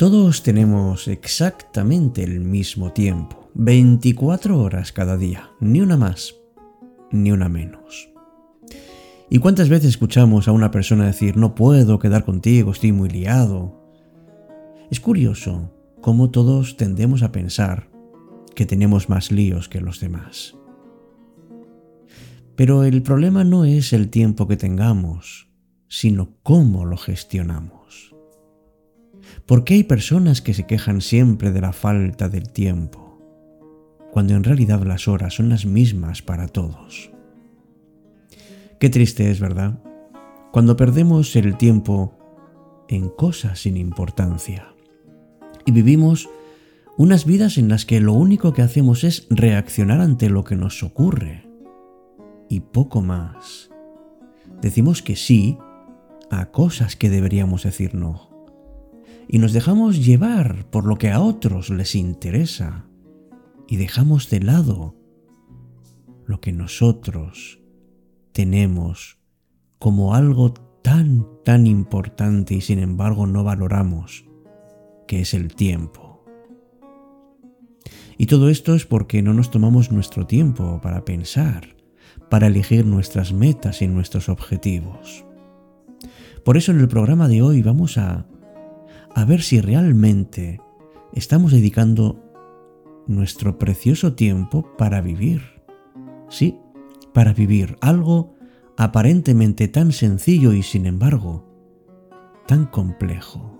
Todos tenemos exactamente el mismo tiempo, 24 horas cada día, ni una más, ni una menos. ¿Y cuántas veces escuchamos a una persona decir, no puedo quedar contigo, estoy muy liado? Es curioso cómo todos tendemos a pensar que tenemos más líos que los demás. Pero el problema no es el tiempo que tengamos, sino cómo lo gestionamos. ¿Por qué hay personas que se quejan siempre de la falta del tiempo, cuando en realidad las horas son las mismas para todos? Qué triste es, ¿verdad? Cuando perdemos el tiempo en cosas sin importancia y vivimos unas vidas en las que lo único que hacemos es reaccionar ante lo que nos ocurre y poco más. Decimos que sí a cosas que deberíamos decir no. Y nos dejamos llevar por lo que a otros les interesa. Y dejamos de lado lo que nosotros tenemos como algo tan, tan importante y sin embargo no valoramos, que es el tiempo. Y todo esto es porque no nos tomamos nuestro tiempo para pensar, para elegir nuestras metas y nuestros objetivos. Por eso en el programa de hoy vamos a, a ver si realmente estamos dedicando nuestro precioso tiempo para vivir. Sí, para vivir algo aparentemente tan sencillo y sin embargo tan complejo.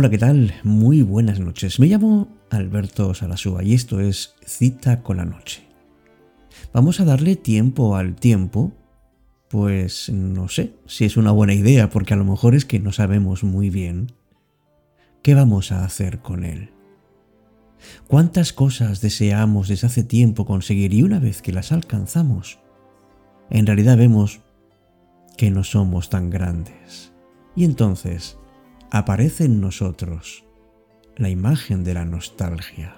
Hola, ¿qué tal? Muy buenas noches. Me llamo Alberto Salasúa y esto es Cita con la Noche. Vamos a darle tiempo al tiempo, pues no sé si es una buena idea, porque a lo mejor es que no sabemos muy bien qué vamos a hacer con él. ¿Cuántas cosas deseamos desde hace tiempo conseguir y una vez que las alcanzamos, en realidad vemos que no somos tan grandes? Y entonces, aparece en nosotros la imagen de la nostalgia.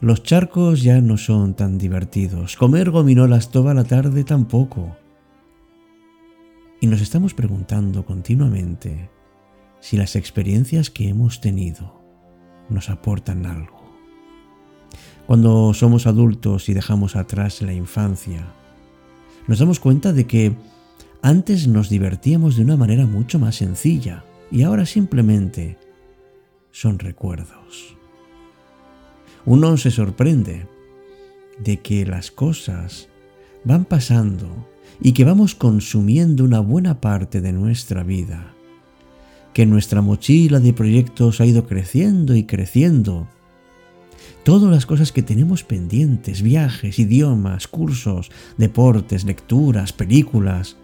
Los charcos ya no son tan divertidos, comer gominolas toda la tarde tampoco. Y nos estamos preguntando continuamente si las experiencias que hemos tenido nos aportan algo. Cuando somos adultos y dejamos atrás la infancia, nos damos cuenta de que antes nos divertíamos de una manera mucho más sencilla y ahora simplemente son recuerdos. Uno se sorprende de que las cosas van pasando y que vamos consumiendo una buena parte de nuestra vida, que nuestra mochila de proyectos ha ido creciendo y creciendo. Todas las cosas que tenemos pendientes, viajes, idiomas, cursos, deportes, lecturas, películas,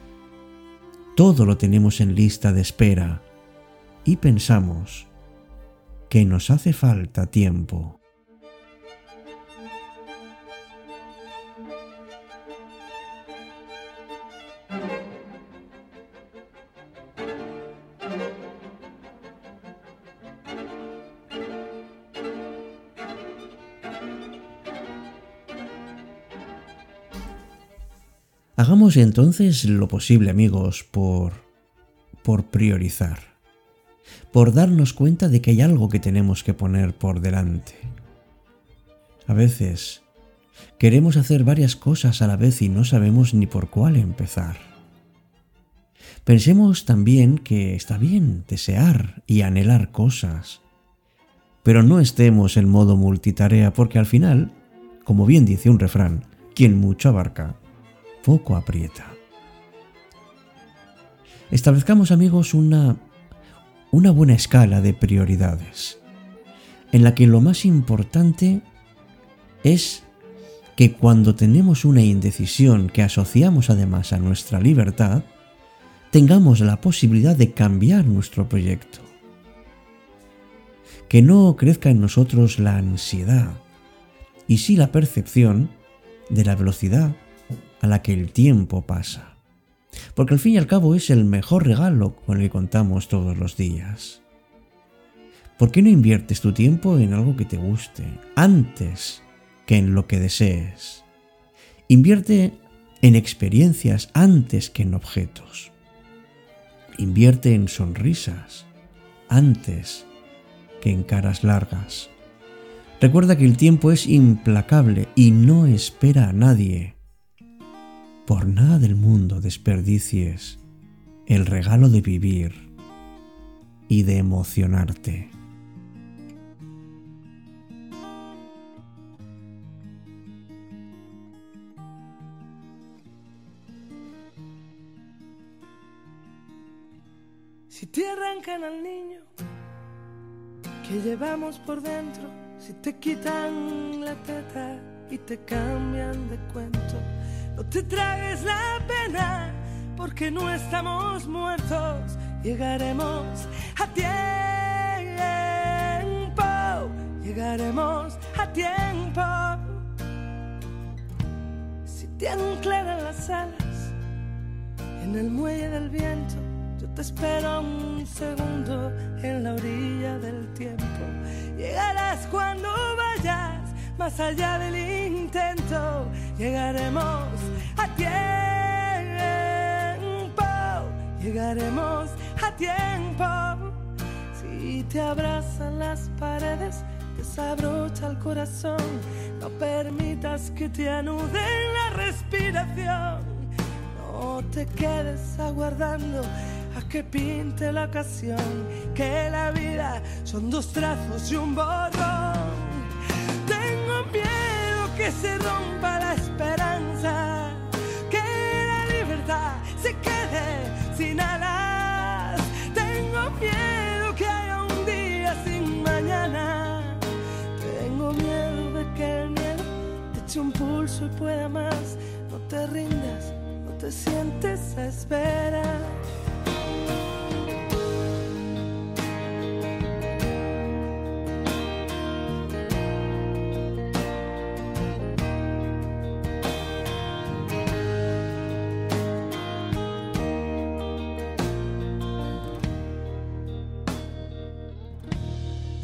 todo lo tenemos en lista de espera y pensamos que nos hace falta tiempo. Hagamos entonces lo posible, amigos, por por priorizar, por darnos cuenta de que hay algo que tenemos que poner por delante. A veces queremos hacer varias cosas a la vez y no sabemos ni por cuál empezar. Pensemos también que está bien desear y anhelar cosas, pero no estemos en modo multitarea porque al final, como bien dice un refrán, quien mucho abarca, poco aprieta. Establezcamos amigos una, una buena escala de prioridades, en la que lo más importante es que cuando tenemos una indecisión que asociamos además a nuestra libertad, tengamos la posibilidad de cambiar nuestro proyecto. Que no crezca en nosotros la ansiedad y sí la percepción de la velocidad a la que el tiempo pasa. Porque al fin y al cabo es el mejor regalo con el que contamos todos los días. ¿Por qué no inviertes tu tiempo en algo que te guste antes que en lo que desees? Invierte en experiencias antes que en objetos. Invierte en sonrisas antes que en caras largas. Recuerda que el tiempo es implacable y no espera a nadie. Por nada del mundo desperdicies el regalo de vivir y de emocionarte. Si te arrancan al niño que llevamos por dentro, si te quitan la teta y te cambian de cuento, no te tragues la pena porque no estamos muertos, llegaremos a tiempo, llegaremos a tiempo. Si te anclan las alas en el muelle del viento, yo te espero un segundo en la orilla del tiempo. Llegarás cuando vayas más allá del intento. Llegaremos a tiempo. Llegaremos a tiempo. Si te abrazan las paredes, desabrocha el corazón. No permitas que te anuden la respiración. No te quedes aguardando a que pinte la ocasión, que la vida son dos trazos y un borrón. Que se rompa la esperanza, que la libertad se quede sin alas. Tengo miedo que haya un día sin mañana. Tengo miedo de que el miedo te eche un pulso y pueda más. No te rindas, no te sientes a esperar.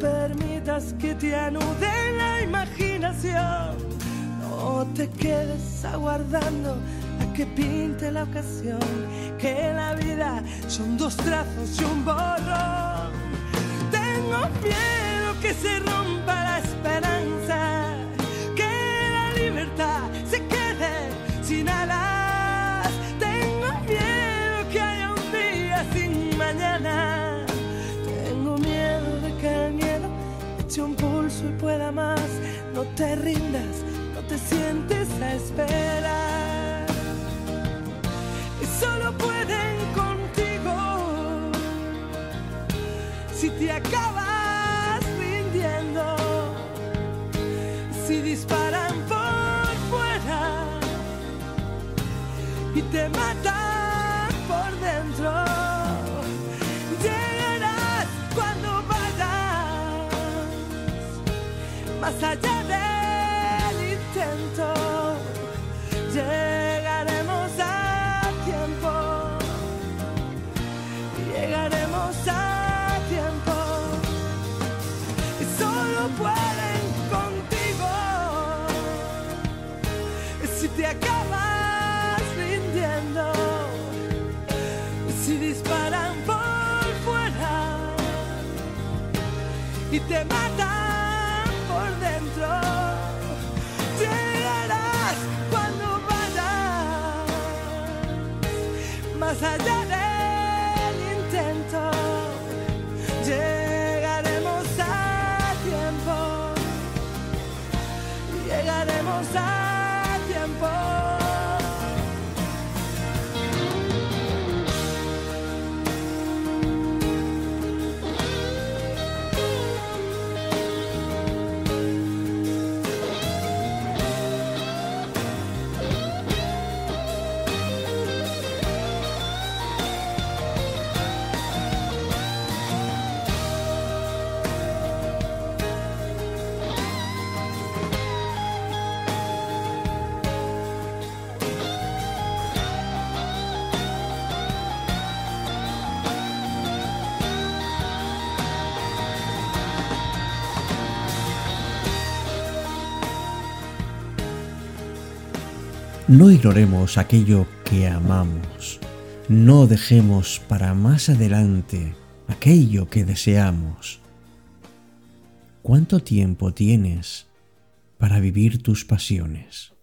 Permitas que te anude la imaginación. No te quedes aguardando a que pinte la ocasión. Que la vida son dos trazos y un borrón. Tengo miedo que se rompa te rindas, no te sientes a esperar. No ignoremos aquello que amamos. No dejemos para más adelante aquello que deseamos. ¿Cuánto tiempo tienes para vivir tus pasiones?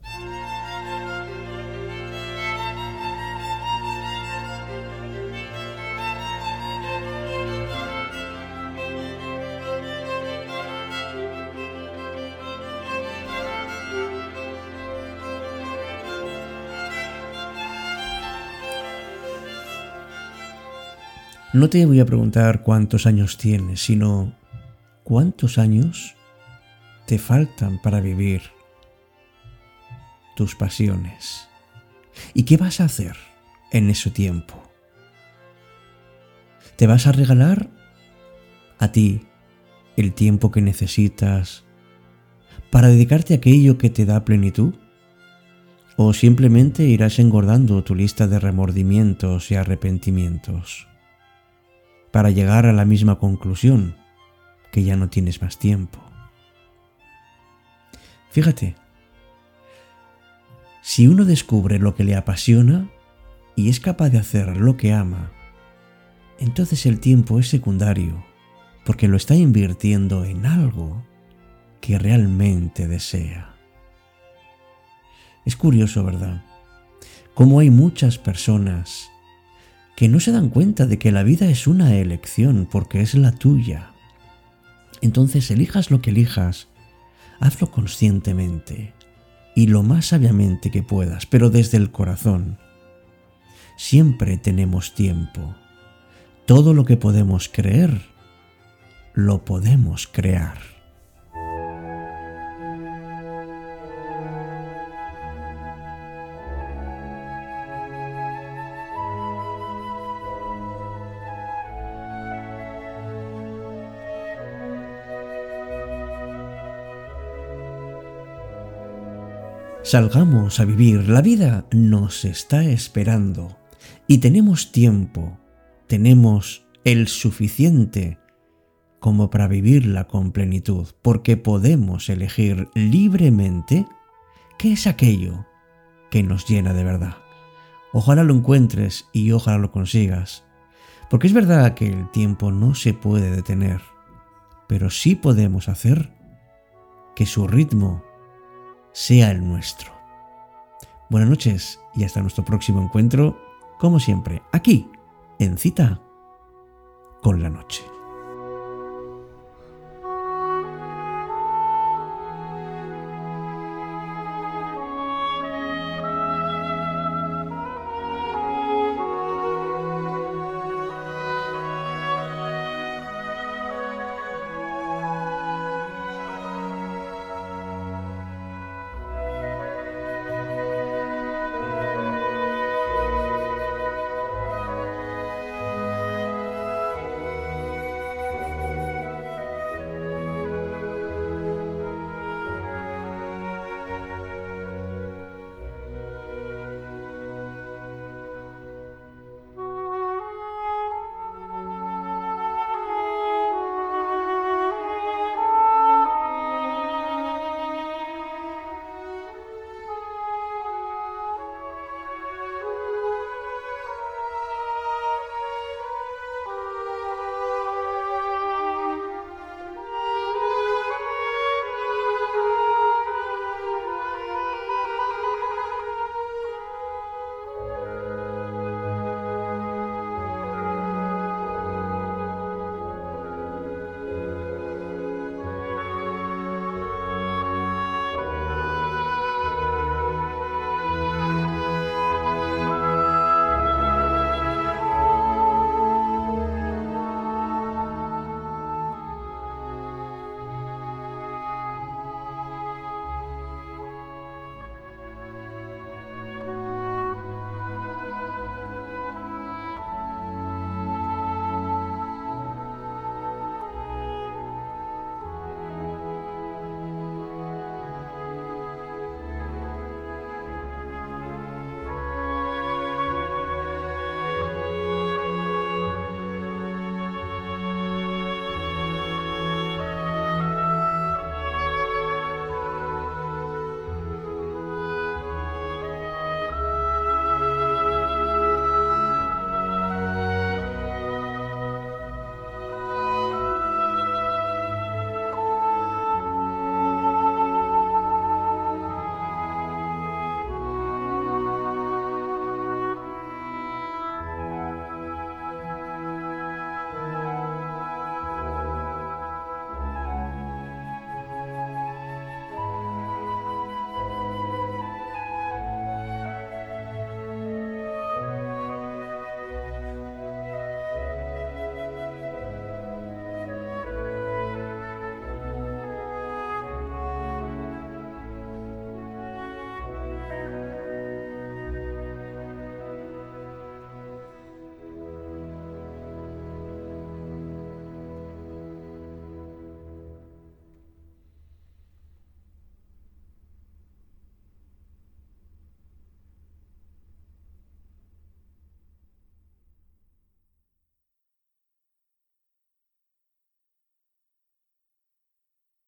No te voy a preguntar cuántos años tienes, sino cuántos años te faltan para vivir tus pasiones. ¿Y qué vas a hacer en ese tiempo? ¿Te vas a regalar a ti el tiempo que necesitas para dedicarte a aquello que te da plenitud? ¿O simplemente irás engordando tu lista de remordimientos y arrepentimientos? Para llegar a la misma conclusión, que ya no tienes más tiempo. Fíjate, si uno descubre lo que le apasiona y es capaz de hacer lo que ama, entonces el tiempo es secundario, porque lo está invirtiendo en algo que realmente desea. Es curioso, ¿verdad? Cómo hay muchas personas que no se dan cuenta de que la vida es una elección porque es la tuya. Entonces elijas lo que elijas, hazlo conscientemente y lo más sabiamente que puedas, pero desde el corazón. Siempre tenemos tiempo. Todo lo que podemos creer, lo podemos crear. Salgamos a vivir, la vida nos está esperando y tenemos tiempo, tenemos el suficiente como para vivirla con plenitud, porque podemos elegir libremente qué es aquello que nos llena de verdad. Ojalá lo encuentres y ojalá lo consigas, porque es verdad que el tiempo no se puede detener, pero sí podemos hacer que su ritmo sea el nuestro. Buenas noches y hasta nuestro próximo encuentro, como siempre, aquí, en cita con la noche.